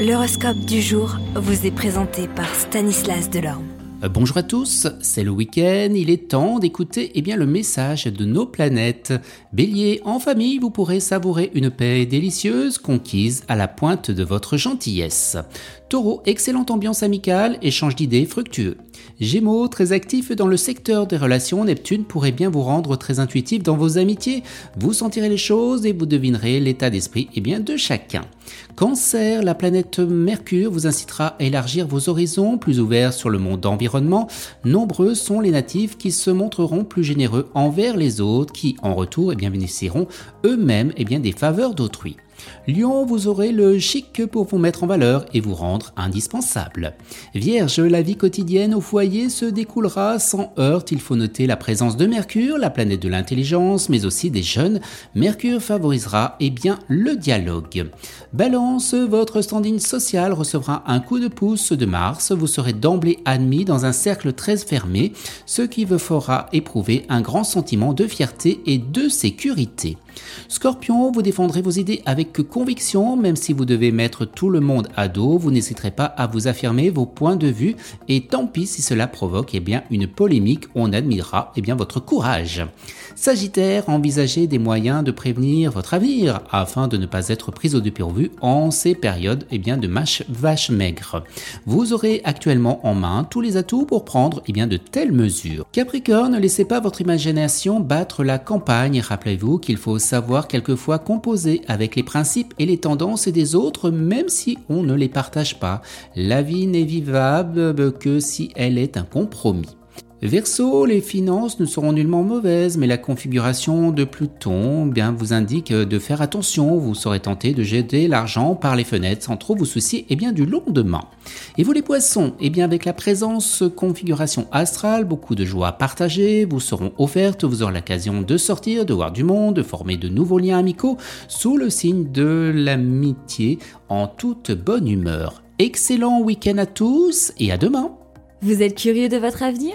L'horoscope du jour vous est présenté par Stanislas Delorme. Euh, bonjour à tous, c'est le week-end, il est temps d'écouter eh le message de nos planètes. Bélier, en famille, vous pourrez savourer une paix délicieuse conquise à la pointe de votre gentillesse. Taureau, excellente ambiance amicale, échange d'idées fructueux. Gémeaux, très actif dans le secteur des relations, Neptune pourrait bien vous rendre très intuitif dans vos amitiés. Vous sentirez les choses et vous devinerez l'état d'esprit eh de chacun. Cancer, la planète Mercure vous incitera à élargir vos horizons, plus ouverts sur le monde environnement. Nombreux sont les natifs qui se montreront plus généreux envers les autres, qui en retour eh bien, bénéficieront eux-mêmes eh des faveurs d'autrui. Lion, vous aurez le chic pour vous mettre en valeur et vous rendre indispensable. Vierge, la vie quotidienne au foyer se découlera sans heurte. Il faut noter la présence de Mercure, la planète de l'intelligence, mais aussi des jeunes. Mercure favorisera eh le dialogue. Balance, votre standing social recevra un coup de pouce de Mars. Vous serez d'emblée admis dans un cercle très fermé, ce qui vous fera éprouver un grand sentiment de fierté et de sécurité. Scorpion, vous défendrez vos idées avec conviction, même si vous devez mettre tout le monde à dos, vous n'hésiterez pas à vous affirmer vos points de vue et tant pis si cela provoque eh bien, une polémique, on admirera eh bien, votre courage. Sagittaire, envisagez des moyens de prévenir votre avenir afin de ne pas être pris au dépourvu en ces périodes eh bien, de mâche vache maigre. Vous aurez actuellement en main tous les atouts pour prendre eh bien, de telles mesures. Capricorne, ne laissez pas votre imagination battre la campagne. Rappelez-vous qu'il faut savoir quelquefois composer avec les principes et les tendances des autres, même si on ne les partage pas. La vie n'est vivable que si elle est un compromis. Verseau, les finances ne seront nullement mauvaises, mais la configuration de Pluton bien, vous indique de faire attention. Vous serez tenté de jeter l'argent par les fenêtres sans trop vous soucier eh bien, du lendemain. Et vous les poissons, eh bien, avec la présence configuration astrale, beaucoup de joie partagée vous seront offertes, vous aurez l'occasion de sortir, de voir du monde, de former de nouveaux liens amicaux sous le signe de l'amitié en toute bonne humeur. Excellent week-end à tous et à demain. Vous êtes curieux de votre avenir?